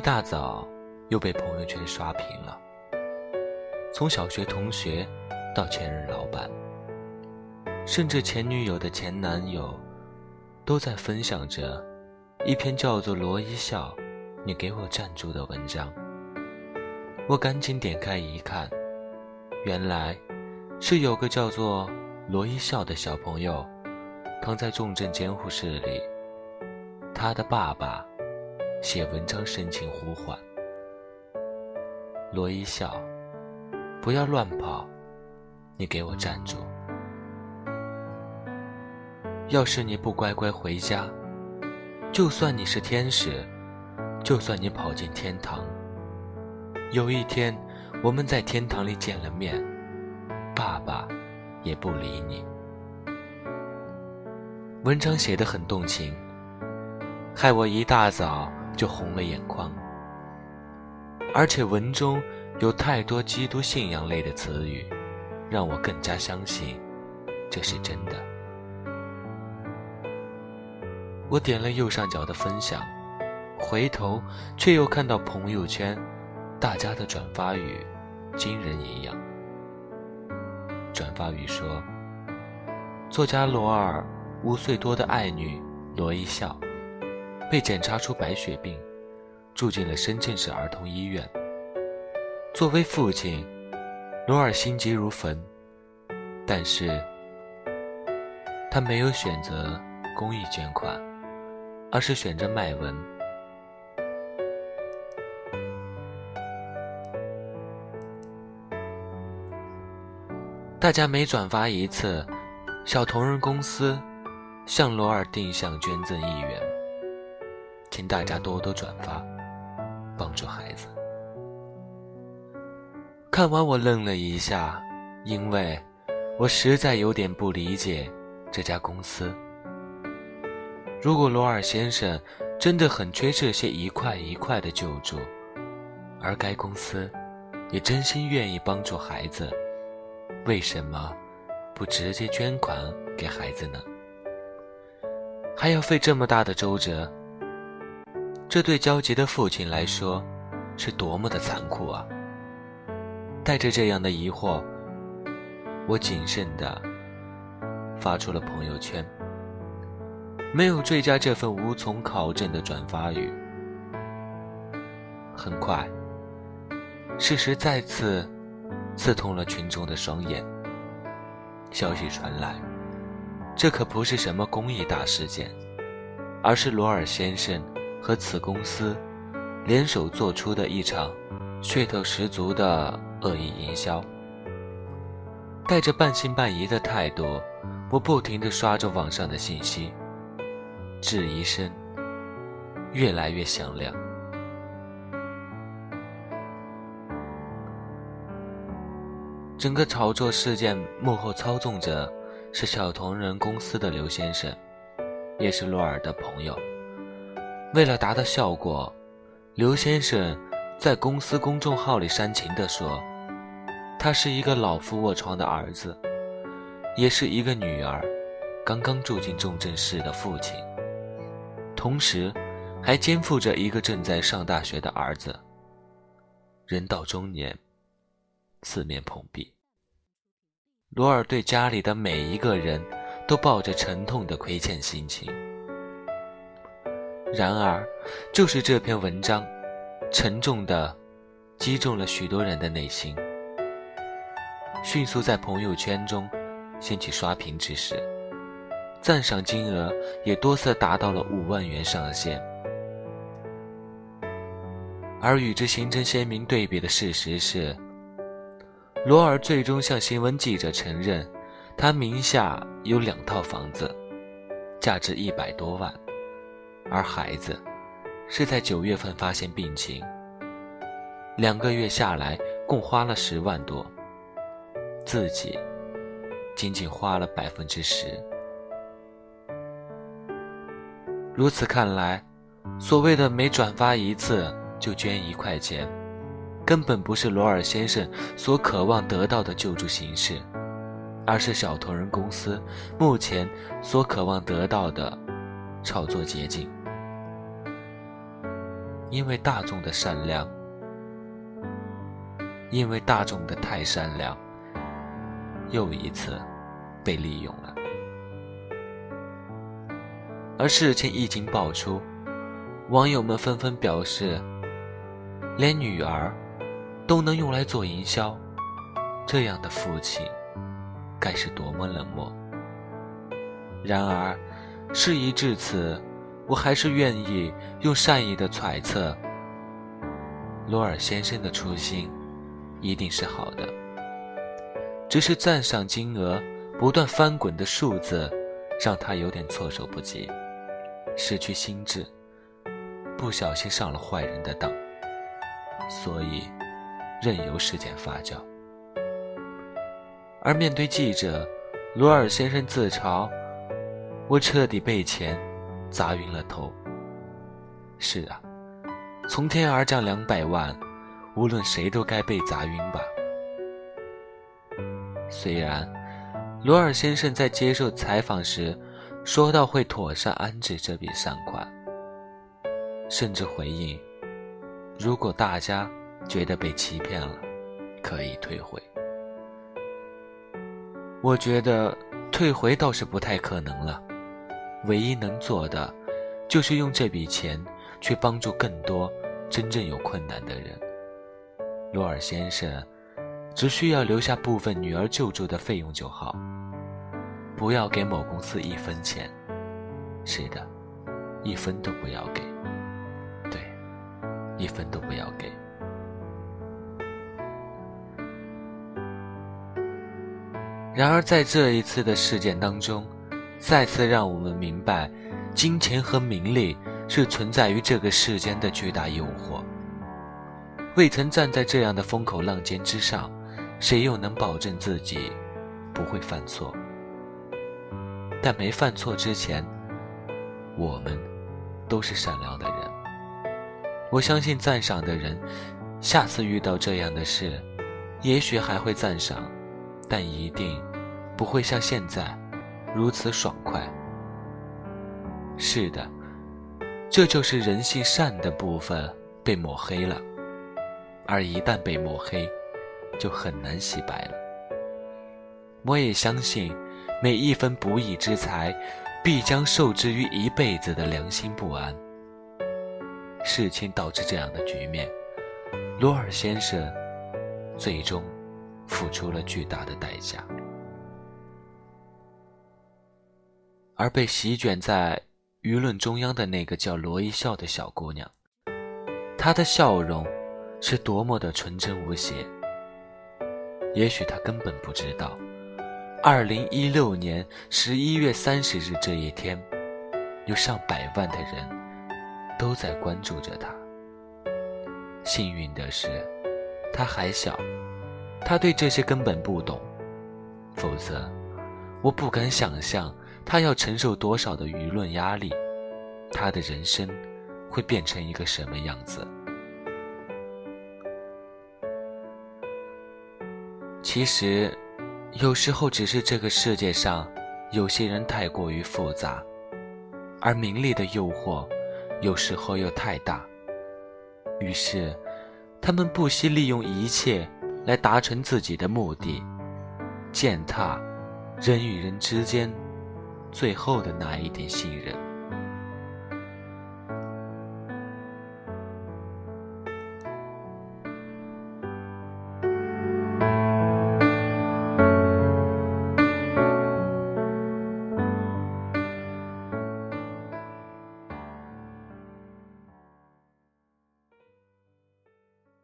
一大早又被朋友圈刷屏了，从小学同学到前任老板，甚至前女友的前男友，都在分享着一篇叫做“罗一笑，你给我站住”的文章。我赶紧点开一看，原来是有个叫做罗一笑的小朋友躺在重症监护室里，他的爸爸。写文章深情呼唤，罗一笑，不要乱跑，你给我站住！要是你不乖乖回家，就算你是天使，就算你跑进天堂，有一天我们在天堂里见了面，爸爸也不理你。文章写得很动情，害我一大早。就红了眼眶，而且文中有太多基督信仰类的词语，让我更加相信这是真的。我点了右上角的分享，回头却又看到朋友圈大家的转发语，惊人一样。转发语说：“作家罗尔五岁多的爱女罗一笑。”被检查出白血病，住进了深圳市儿童医院。作为父亲，罗尔心急如焚，但是他没有选择公益捐款，而是选择卖文。大家每转发一次，小同仁公司向罗尔定向捐赠一元。请大家多多转发，帮助孩子。看完我愣了一下，因为我实在有点不理解这家公司。如果罗尔先生真的很缺这些一块一块的救助，而该公司也真心愿意帮助孩子，为什么不直接捐款给孩子呢？还要费这么大的周折？这对焦急的父亲来说，是多么的残酷啊！带着这样的疑惑，我谨慎地发出了朋友圈，没有追加这份无从考证的转发语。很快，事实再次刺痛了群众的双眼。消息传来，这可不是什么公益大事件，而是罗尔先生。和此公司联手做出的一场噱头十足的恶意营销，带着半信半疑的态度，我不停地刷着网上的信息，质疑声越来越响亮。整个炒作事件幕后操纵者是小同仁公司的刘先生，也是洛尔的朋友。为了达到效果，刘先生在公司公众号里煽情地说：“他是一个老父卧床的儿子，也是一个女儿刚刚住进重症室的父亲，同时还肩负着一个正在上大学的儿子。人到中年，四面碰壁。罗尔对家里的每一个人都抱着沉痛的亏欠心情。”然而，就是这篇文章，沉重的击中了许多人的内心，迅速在朋友圈中掀起刷屏之势，赞赏金额也多次达到了五万元上限。而与之形成鲜明对比的事实是，罗尔最终向新闻记者承认，他名下有两套房子，价值一百多万。而孩子是在九月份发现病情，两个月下来共花了十万多，自己仅仅花了百分之十。如此看来，所谓的每转发一次就捐一块钱，根本不是罗尔先生所渴望得到的救助形式，而是小同仁公司目前所渴望得到的炒作捷径。因为大众的善良，因为大众的太善良，又一次被利用了。而事情一经爆出，网友们纷纷表示，连女儿都能用来做营销，这样的父亲该是多么冷漠。然而，事已至此。我还是愿意用善意的揣测，罗尔先生的初心一定是好的，只是赞赏金额不断翻滚的数字让他有点措手不及，失去心智，不小心上了坏人的当，所以任由事件发酵。而面对记者，罗尔先生自嘲：“我彻底被钱。”砸晕了头。是啊，从天而降两百万，无论谁都该被砸晕吧。虽然罗尔先生在接受采访时说到会妥善安置这笔善款，甚至回应，如果大家觉得被欺骗了，可以退回。我觉得退回倒是不太可能了。唯一能做的，就是用这笔钱去帮助更多真正有困难的人。罗尔先生只需要留下部分女儿救助的费用就好，不要给某公司一分钱。是的，一分都不要给。对，一分都不要给。然而，在这一次的事件当中，再次让我们明白，金钱和名利是存在于这个世间的巨大诱惑。未曾站在这样的风口浪尖之上，谁又能保证自己不会犯错？但没犯错之前，我们都是善良的人。我相信赞赏的人，下次遇到这样的事，也许还会赞赏，但一定不会像现在。如此爽快。是的，这就是人性善的部分被抹黑了，而一旦被抹黑，就很难洗白了。我也相信，每一分不义之财，必将受之于一辈子的良心不安。事情导致这样的局面，罗尔先生最终付出了巨大的代价。而被席卷在舆论中央的那个叫罗一笑的小姑娘，她的笑容是多么的纯真无邪。也许她根本不知道，二零一六年十一月三十日这一天，有上百万的人都在关注着她。幸运的是，她还小，她对这些根本不懂，否则，我不敢想象。他要承受多少的舆论压力？他的人生会变成一个什么样子？其实，有时候只是这个世界上有些人太过于复杂，而名利的诱惑有时候又太大，于是他们不惜利用一切来达成自己的目的，践踏人与人之间。最后的那一点信任。